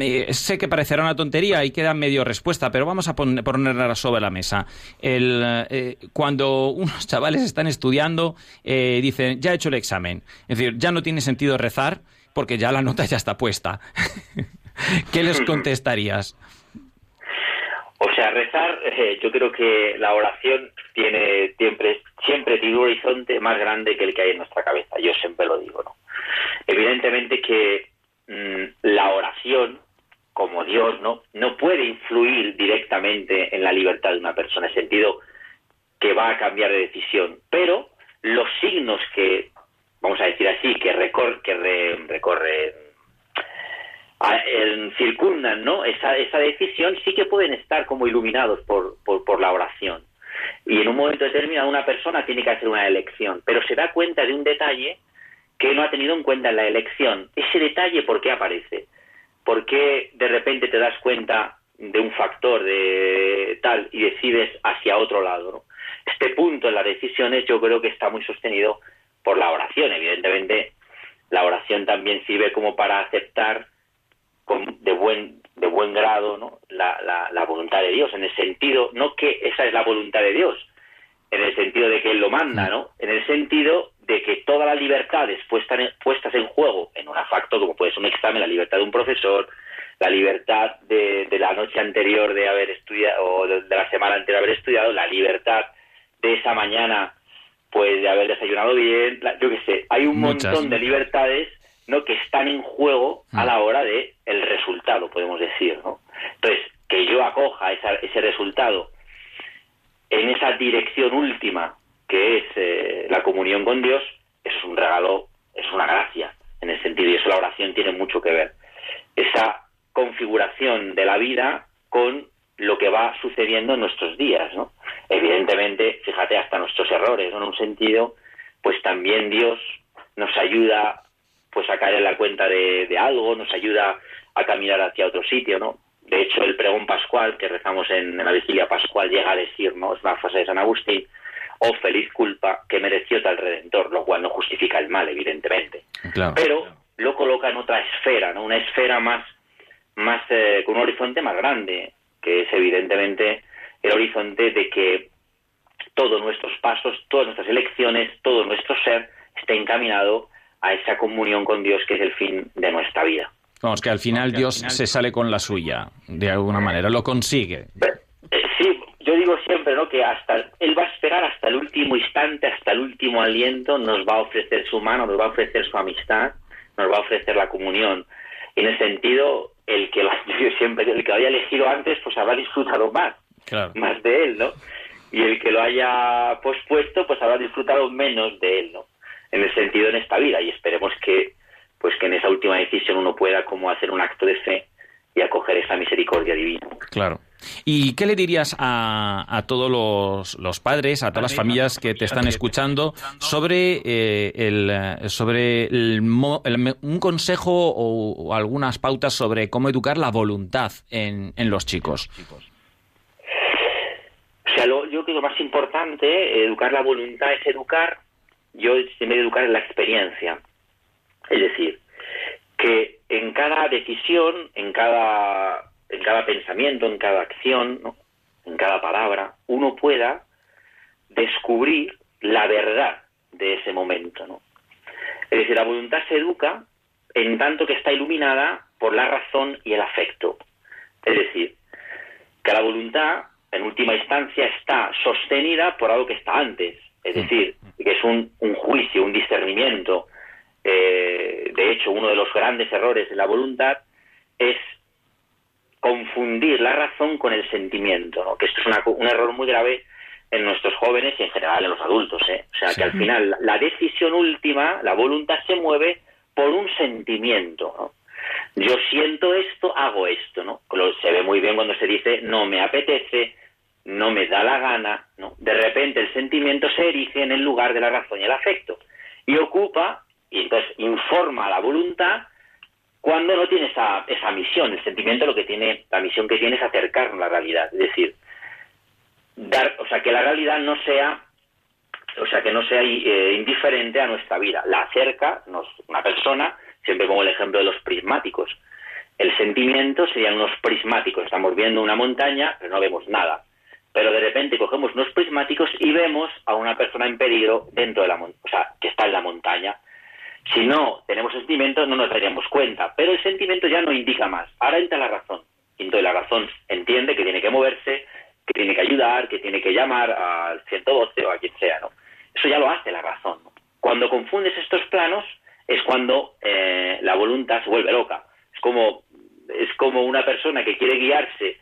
C: eh, sé que parecerá una tontería y queda medio respuesta, pero vamos a pon- ponerla sobre la mesa. El, eh, cuando unos chavales están estudiando, dicen, ya he hecho el examen. Es decir, ya no tiene sentido rezar. porque ya la nota ya está puesta. ¿Qué les contestarías?
F: O sea, rezar, eh, yo creo que la oración tiene siempre, siempre tiene un horizonte más grande que el que hay en nuestra cabeza. Yo siempre lo digo, ¿no? Evidentemente que mm, la oración, como Dios, ¿no? No puede influir directamente en la libertad de una persona, en el sentido que va a cambiar de decisión. Pero los signos que, vamos a decir así, que, recor que recorren circundan ¿no? esa, esa decisión sí que pueden estar como iluminados por, por, la oración. Y en un momento determinado una persona tiene que hacer una elección, pero se da cuenta de un detalle que no ha tenido en cuenta en la elección. Ese detalle, ¿por qué aparece? ¿Por qué de repente te das cuenta de un factor de tal y decides hacia otro lado? Este punto en las decisiones yo creo que está muy sostenido por la oración. Evidentemente, la oración también sirve como para aceptar de buen de buen grado ¿no? La, la, voluntad de Dios en el sentido no que esa es la voluntad de Dios en el sentido de que él lo manda no en el sentido de que todas las libertades puestas en, puestas en juego en un facto como puede ser un examen la libertad de un profesor la libertad de, de la noche anterior de haber estudiado o de, la semana anterior de haber estudiado la libertad de esa mañana pues de haber desayunado bien yo qué sé hay un montón de libertades no que están en juego a la mm. hora de el resultado podemos decir no entonces que yo acoja ese resultado en esa dirección última que es eh, la comunión con Dios es un regalo es una gracia en el sentido y eso la oración tiene mucho que ver esa configuración de la vida con lo que va sucediendo en nuestros días, ¿no? Evidentemente, fíjate, hasta nuestros errores, ¿no? En un sentido, pues también Dios nos ayuda pues a caer en la cuenta de, algo, nos ayuda a caminar hacia otro sitio, ¿no? De hecho, el pregón pascual que rezamos en, la vigilia pascual llega a decir, ¿no? Es una frase de San Agustín, oh feliz culpa que mereció tal redentor, lo cual no justifica el mal, evidentemente. Pero lo coloca en otra esfera, ¿no? Una esfera más, más eh, con un horizonte más grande, que es evidentemente el horizonte de que todos nuestros pasos, todas nuestras elecciones, todo nuestro ser esté encaminado a esa comunión con Dios que es el fin de nuestra vida.
C: Vamos, que al final Dios se sale con la suya, de alguna manera, lo consigue.
F: Eh, sí, yo digo siempre, ¿no? Que hasta Él va a esperar hasta el último instante, hasta el último aliento, nos va a ofrecer su mano, nos va a ofrecer su amistad, nos va a ofrecer la comunión. Y en ese sentido, el que lo, yo siempre, el que lo haya elegido antes, pues habrá disfrutado más, más de él, ¿no? Y el que lo haya pospuesto, pues habrá disfrutado menos de él, ¿no? En el sentido en esta vida y esperemos que pues que en esa última decisión uno pueda como hacer un acto de fe y acoger esa misericordia divina.
C: Claro. ¿Y qué le dirías a, a todos los, los, padres, a todas las familias que te están escuchando sobre eh, el sobre el, un consejo o, algunas pautas sobre cómo educar la voluntad en, en los chicos?
F: O sea, lo, yo creo que lo más importante, educar la voluntad es educar yo me educar en la experiencia. Es decir, que en cada decisión, en cada, en cada pensamiento, en cada acción, en cada palabra, uno pueda descubrir la verdad de ese momento. ¿no? Es decir, la voluntad se educa en tanto que está iluminada por la razón y el afecto. Es decir, que la voluntad, en última instancia, está sostenida por algo que está antes. Es decir, que es un, juicio, un discernimiento. Eh, de hecho, uno de los grandes errores de la voluntad es confundir la razón con el sentimiento, que esto es un error muy grave en nuestros jóvenes y en general en los adultos. ¿eh? O sea, que al final la decisión última, la voluntad se mueve por un sentimiento. Yo siento esto, hago esto. ¿no? Se ve muy bien cuando se dice no me apetece, no me da la gana, ¿no? De repente el sentimiento se erige en el lugar de la razón y el afecto y ocupa y entonces informa a la voluntad cuando no tiene esa, esa misión. El sentimiento lo que tiene, la misión que tiene es acercarnos a la realidad, es decir, dar, o sea, que la realidad no sea, o sea, que no sea eh, indiferente a nuestra vida, la acerca, nos, una persona, siempre como el ejemplo de los prismáticos. El sentimiento serían unos prismáticos, estamos viendo una montaña, pero no vemos nada pero de repente cogemos unos prismáticos y vemos a una persona en peligro dentro de la o sea, que está en la montaña. Si no tenemos sentimientos, no nos daríamos cuenta, pero el sentimiento ya no indica más. Ahora entra la razón. Entonces la razón entiende que tiene que moverse, que tiene que ayudar, que tiene que llamar al 112 o a quien sea, ¿no? Eso ya lo hace la razón. Cuando confundes estos planos es cuando eh, la voluntad se vuelve loca. Es como, es como una persona que quiere guiarse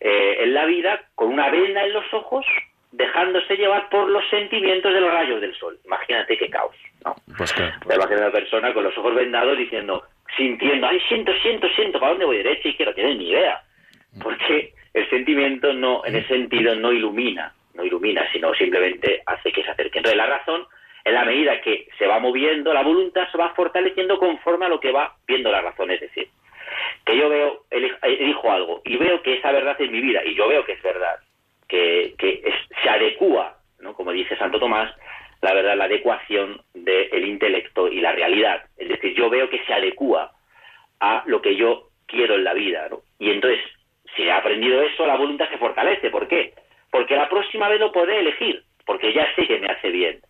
F: eh, en la vida con una venda en los ojos, dejándose llevar por los sentimientos de los rayos del sol. Imagínate qué caos, ¿no?
C: Pues claro.
F: Te imaginas a una persona con los ojos vendados diciendo, sintiendo, ay, siento, siento, siento, ¿para dónde voy? Derecha, izquierda, no tienes ni idea. Porque el sentimiento no, en ese sentido, no ilumina, no ilumina, sino simplemente hace que se acerque. Entonces la razón, en la medida que se va moviendo, la voluntad se va fortaleciendo conforme a lo que va viendo la razón. Es decir, que yo veo, eli- elijo algo y veo que esa verdad es mi vida, y yo veo que es verdad, que, que es- se adecua, ¿no? como dice Santo Tomás, la verdad, la adecuación del intelecto y la realidad. Es decir, yo veo que se adecua a lo que yo quiero en la vida. ¿no? Y entonces, si he aprendido eso, la voluntad se fortalece. ¿Por qué? Porque la próxima vez lo podré elegir, porque ya sé que me hace bien.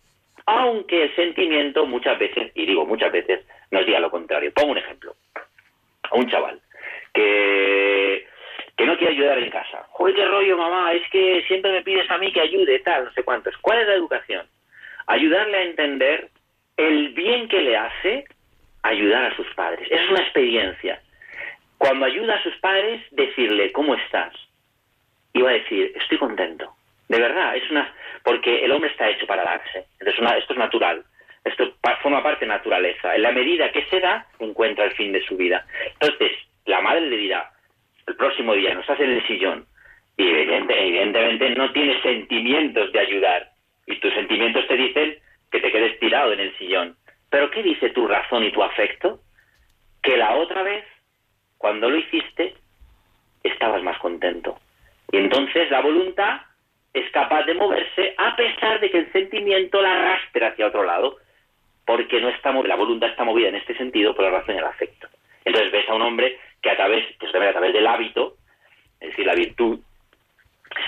F: Aunque el sentimiento muchas veces, y digo muchas veces, nos diga lo contrario. Pongo un ejemplo. A un chaval que, que no quiere ayudar en casa. Joder, qué rollo, mamá, es que siempre me pides a mí que ayude, tal, no sé cuántos. ¿Cuál es la educación? Ayudarle a entender el bien que le hace ayudar a sus padres. Es una experiencia. Cuando ayuda a sus padres, decirle, ¿cómo estás? Y va a decir, estoy contento. De verdad, es una... Porque el hombre está hecho para darse. Entonces, una- esto es natural. Esto forma parte de naturaleza. En la medida que se da, encuentra el fin de su vida. Entonces, la madre le dirá, el próximo día no estás en el sillón y evidente- evidentemente no tienes sentimientos de ayudar y tus sentimientos te dicen que te quedes tirado en el sillón. Pero ¿qué dice tu razón y tu afecto? Que la otra vez, cuando lo hiciste, estabas más contento. Y entonces la voluntad es capaz de moverse a pesar de que el sentimiento la arrastre hacia otro lado, porque no está la voluntad está movida en este sentido por la razón y el afecto. Entonces ves a un hombre que a través, pues a través del hábito, es decir, la virtud,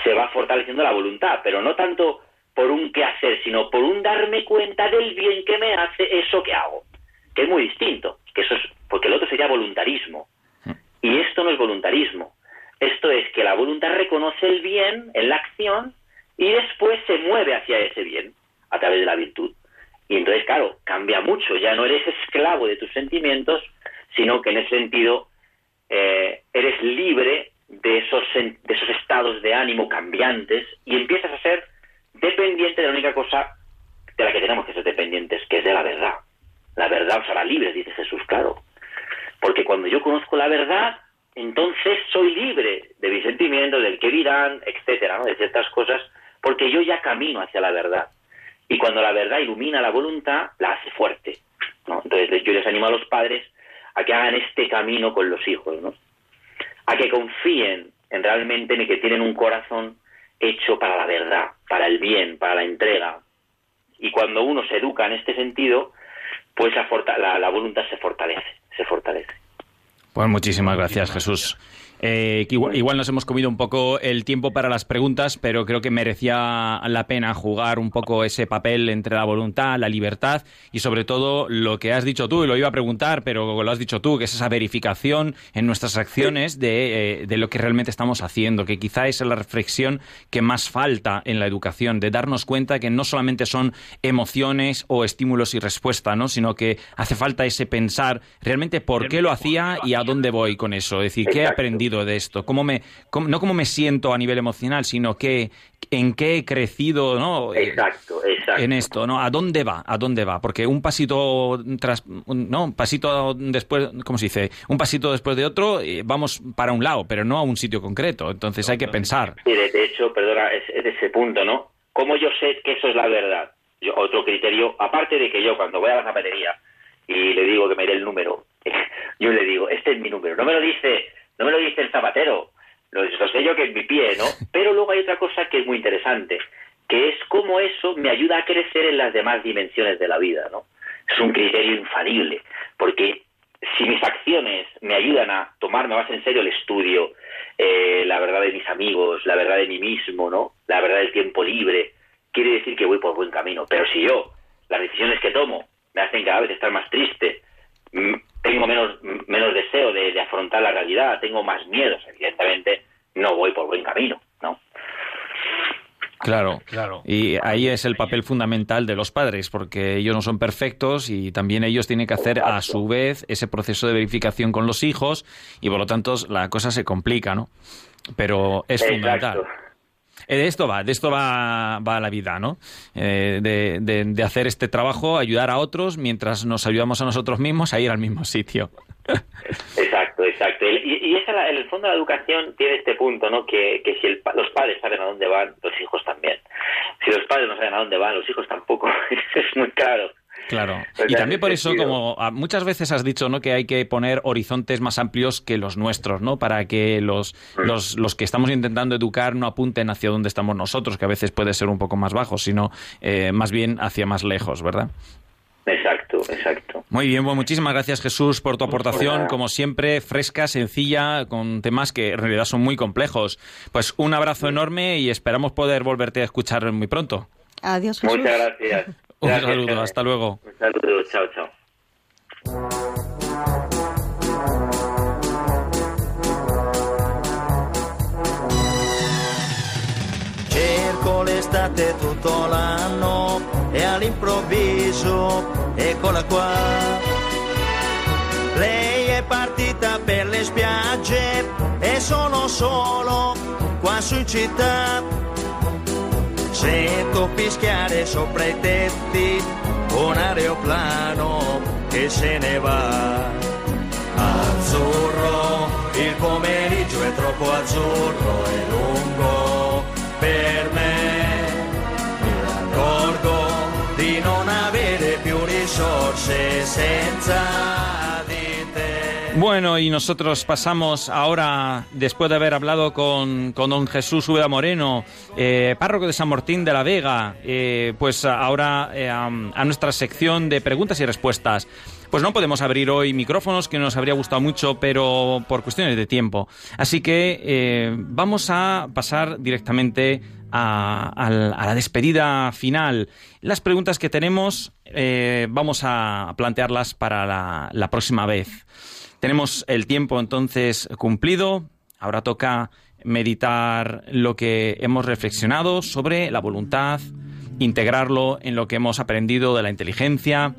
F: se va fortaleciendo la voluntad, pero no tanto por un qué hacer, sino por un darme cuenta del bien que me hace eso que hago, que es muy distinto, que eso es, porque el otro sería voluntarismo, y esto no es voluntarismo, esto es que la voluntad reconoce el bien en la acción y después se mueve hacia ese bien a través de la virtud. Y entonces, claro, cambia mucho, ya no eres esclavo de tus sentimientos, sino que en ese sentido eh, eres libre de esos, de esos estados de ánimo cambiantes y empiezas a ser dependiente de la única cosa de la que tenemos que ser dependientes, que es de la verdad. La verdad os hará libres, dice Jesús, claro. Porque cuando yo conozco la verdad, entonces soy libre de mis sentimientos, del que dirán, etcétera, ¿no? de ciertas cosas, porque yo ya camino hacia la verdad. Y cuando la verdad ilumina la voluntad, la hace fuerte. ¿no? Entonces yo les animo a los padres a que hagan este camino con los hijos, ¿no? a que confíen en realmente en que tienen un corazón hecho para la verdad, para el bien, para la entrega. Y cuando uno se educa en este sentido, pues la, voluntad se fortalece, se fortalece.
C: Pues muchísimas gracias, Jesús. Eh, que igual, igual nos hemos comido un poco el tiempo para las preguntas, pero creo que merecía la pena jugar un poco ese papel entre la voluntad, la libertad y sobre todo lo que has dicho tú, y lo iba a preguntar, pero lo has dicho tú, que es esa verificación en nuestras acciones de, eh, de lo que realmente estamos haciendo, que quizá es la reflexión que más falta en la educación, de darnos cuenta que no solamente son emociones o estímulos y respuesta, ¿no? sino que hace falta ese pensar realmente por qué lo hacía y a dónde voy con eso, es decir, qué he
F: Exacto.
C: Aprendido de esto, cómo me, cómo- no cómo me siento a nivel emocional, sino que en qué he crecido, ¿no?
F: Exacto, exacto.
C: en esto, ¿no? ¿A dónde va? ¿A dónde va? Porque un pasito tras, no, un pasito después, ¿cómo se dice? Un pasito después de otro, eh, vamos para un lado, pero no a un sitio concreto. Entonces hay que pensar.
F: Sí, de, hecho, perdona, es, es de ese punto, ¿no? ¿Cómo yo sé que eso es la verdad? Yo, otro criterio, aparte de que yo cuando voy a la zapatería y le digo que me dé el número, yo le digo, este es mi número. No me lo dice, no me lo dice el zapatero, lo, lo sé yo que es mi pie, ¿no? Pero luego hay otra cosa que es muy interesante, que es cómo eso me ayuda a crecer en las demás dimensiones de la vida, ¿no? Es un criterio infalible, porque si mis acciones me ayudan a tomarme más en serio el estudio, eh, la verdad de mis amigos, la verdad de mí mismo, ¿no? La verdad del tiempo libre, quiere decir que voy por buen camino. Pero si yo, las decisiones que tomo, me hacen cada vez estar más triste, tengo menos, menos deseo de, de afrontar la realidad, tengo más miedos, evidentemente no voy por buen camino, ¿no?
C: Claro,
G: Claro.
C: Y ahí es el papel fundamental de los padres, porque ellos no son perfectos y también ellos tienen que hacer a su vez ese proceso de verificación con los hijos y por lo tanto la cosa se complica, ¿no? Pero es fundamental. Eh, De esto va, de esto va, va la vida, ¿no? Eh, de, de- de hacer este trabajo, ayudar a otros mientras nos ayudamos a nosotros mismos a ir al mismo sitio.
F: Exacto, exacto. Y, y esa, la- en el fondo la educación tiene este punto, ¿no? Que, que si el los padres saben a dónde van, los hijos también. Si los padres no saben a dónde van, los hijos tampoco. es muy claro.
C: Claro.
F: Pues
C: Y también por eso,
F: sentido.
C: como muchas veces has dicho, ¿no? Que hay que poner horizontes más amplios que los nuestros, ¿no? Para que los,
F: Mm.
C: los, los que estamos intentando educar no apunten hacia donde estamos nosotros, que a veces puede ser un poco más bajo, sino eh, más bien hacia más lejos, ¿verdad?
F: Exacto, exacto.
C: Muy bien, bueno, muchísimas gracias Jesús por tu aportación, como siempre, fresca, sencilla, con temas que en realidad son muy complejos. Pues un abrazo enorme y esperamos poder volverte a escuchar muy pronto.
D: Adiós, Jesús.
F: Muchas gracias.
C: Un
F: Gracias,
C: saludo,
F: Jaime.
C: hasta luego.
F: Un saludo, chao, chao.
H: Cerco l'estate tutto l'anno e all'improvviso eccola qua. Lei è partita per le spiagge e sono solo qua su in città. Sento fischiare sopra i tetti un aeroplano che se ne va. Azzurro, il pomeriggio è troppo azzurro e lungo per me. Mi accorgo di non avere più risorse senza.
C: Bueno, y nosotros pasamos ahora, después de haber hablado con, con don Jesús Úbeda Moreno, eh, párroco de San Martín de la Vega, eh, pues ahora eh, a, nuestra sección de preguntas y respuestas. Pues no podemos abrir hoy micrófonos, que nos habría gustado mucho, pero por cuestiones de tiempo. Así que vamos a pasar directamente a, la despedida final. Las preguntas que tenemos eh, vamos a plantearlas para la próxima vez. Tenemos el tiempo entonces cumplido. Ahora toca meditar lo que hemos reflexionado sobre la voluntad, integrarlo en lo que hemos aprendido de la inteligencia,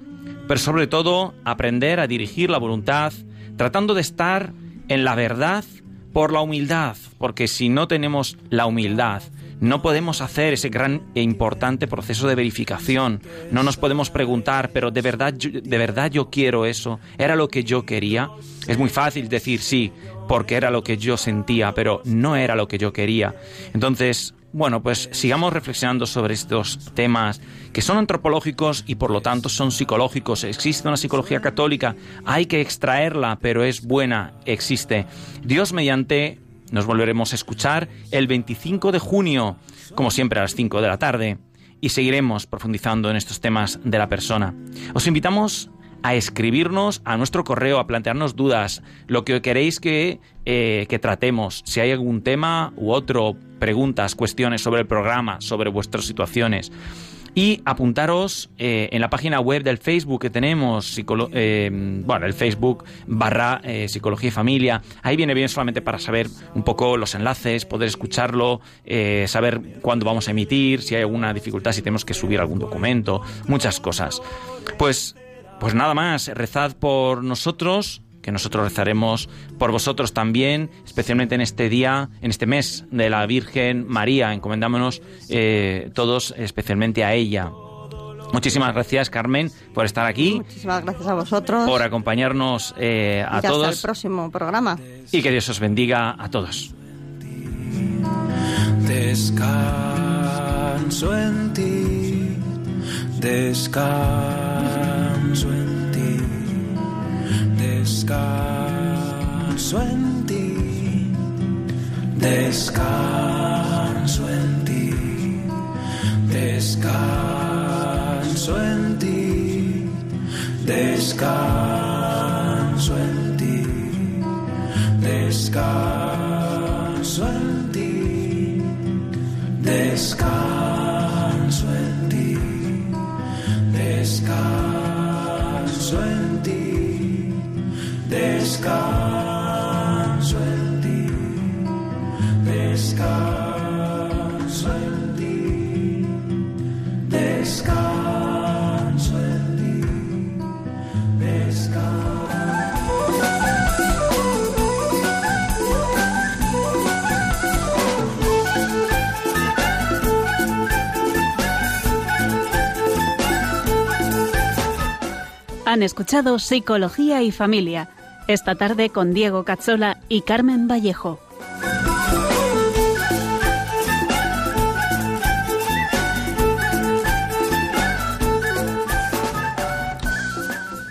C: pero sobre todo aprender a dirigir la voluntad tratando de estar en la verdad por la humildad, porque si no tenemos la humildad, no podemos hacer ese gran e importante proceso de verificación. No nos podemos preguntar, pero de verdad, de verdad yo quiero eso. ¿Era lo que yo quería? Es muy fácil decir sí, porque era lo que yo sentía, pero no era lo que yo quería. Entonces, bueno, pues sigamos reflexionando sobre estos temas que son antropológicos y por lo tanto son psicológicos. Existe una psicología católica, hay que extraerla, pero es buena, existe. Dios mediante nos volveremos a escuchar el 25 de junio, como siempre a las 5 de la tarde, y seguiremos profundizando en estos temas de la persona. Os invitamos a escribirnos a nuestro correo, a plantearnos dudas, lo que queréis que, eh, que tratemos, si hay algún tema u otro, preguntas, cuestiones sobre el programa, sobre vuestras situaciones. Y apuntaros eh, en la página web del Facebook que tenemos, eh, bueno, el Facebook barra eh, Psicología y Familia. Ahí viene bien solamente para saber un poco los enlaces, poder escucharlo, eh, saber cuándo vamos a emitir, si hay alguna dificultad, si tenemos que subir algún documento, muchas cosas. Pues, pues nada más, rezad por nosotros, que nosotros rezaremos por vosotros también, especialmente en este día, en este mes de la Virgen María. Encomendámonos eh, todos especialmente a ella. Muchísimas gracias, Carmen, por estar aquí,
D: Muchísimas gracias a vosotros.
C: por acompañarnos eh,
D: Y
C: a
D: hasta el
C: todos
D: próximo programa.
C: y que Dios os bendiga a todos.
B: Descanso en ti, descanso en ti, descanso en ti, descanso en ti, descanso en ti, descanso en ti,
C: descanso en ti. Descanso en ti, descanso
A: Han escuchado Psicología y Familia esta tarde con Diego Cazzola y Carmen Vallejo.